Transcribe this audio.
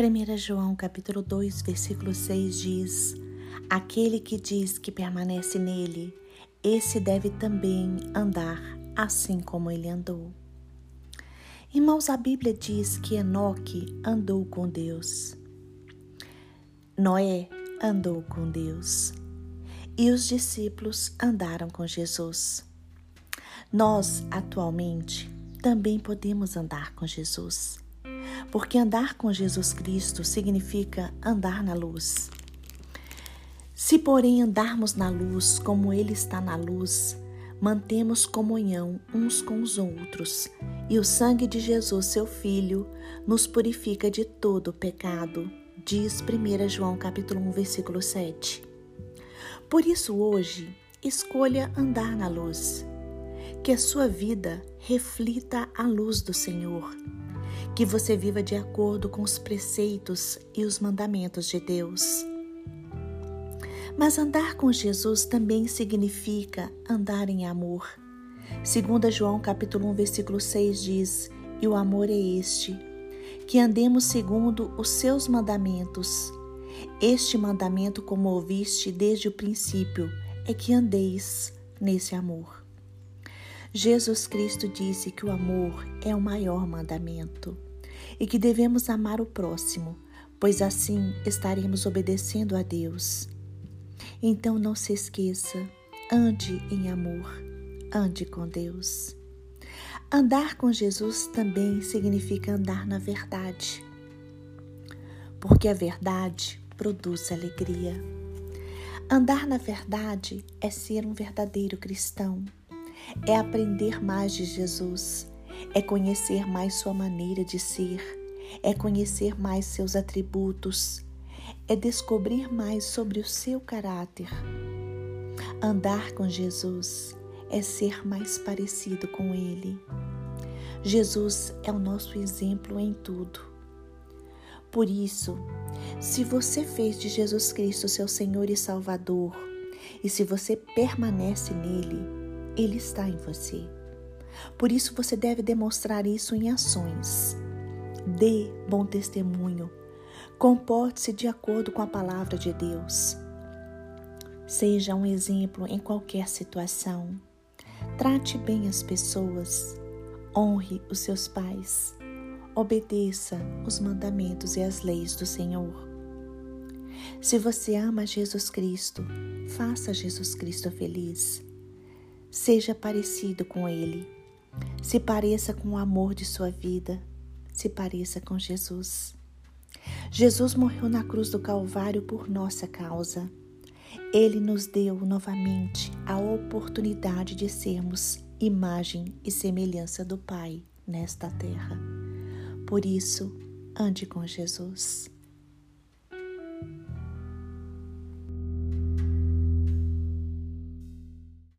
1 João capítulo 2, versículo 6 diz: Aquele que diz que permanece nele, esse deve também andar assim como ele andou. Irmãos, a Bíblia diz que Enoque andou com Deus. Noé andou com Deus. E os discípulos andaram com Jesus. Nós, atualmente, também podemos andar com Jesus porque andar com Jesus Cristo significa andar na luz. Se, porém, andarmos na luz como Ele está na luz, mantemos comunhão uns com os outros, e o sangue de Jesus, seu Filho, nos purifica de todo pecado, diz 1 João capítulo 1, versículo 7. Por isso, hoje, escolha andar na luz, que a sua vida reflita a luz do Senhor que você viva de acordo com os preceitos e os mandamentos de Deus. Mas andar com Jesus também significa andar em amor. 2 João capítulo 1, versículo 6 diz: "E o amor é este, que andemos segundo os seus mandamentos. Este mandamento, como ouviste desde o princípio, é que andeis nesse amor." Jesus Cristo disse que o amor é o maior mandamento e que devemos amar o próximo, pois assim estaremos obedecendo a Deus. Então não se esqueça, ande em amor, ande com Deus. Andar com Jesus também significa andar na verdade, porque a verdade produz alegria. Andar na verdade é ser um verdadeiro cristão, é aprender mais de Jesus é conhecer mais sua maneira de ser, é conhecer mais seus atributos, é descobrir mais sobre o seu caráter. Andar com Jesus é ser mais parecido com Ele. Jesus é o nosso exemplo em tudo. Por isso, se você fez de Jesus Cristo seu Senhor e Salvador, e se você permanece nele, Ele está em você. Por isso você deve demonstrar isso em ações. Dê bom testemunho. Comporte-se de acordo com a palavra de Deus. Seja um exemplo em qualquer situação. Trate bem as pessoas. Honre os seus pais. Obedeça os mandamentos e as leis do Senhor. Se você ama Jesus Cristo, faça Jesus Cristo feliz. Seja parecido com Ele se pareça com o amor de sua vida, se pareça com Jesus. Jesus morreu na cruz do Calvário por nossa causa. Ele nos deu novamente a oportunidade de sermos imagem e semelhança do Pai nesta terra. Por isso, ande com Jesus.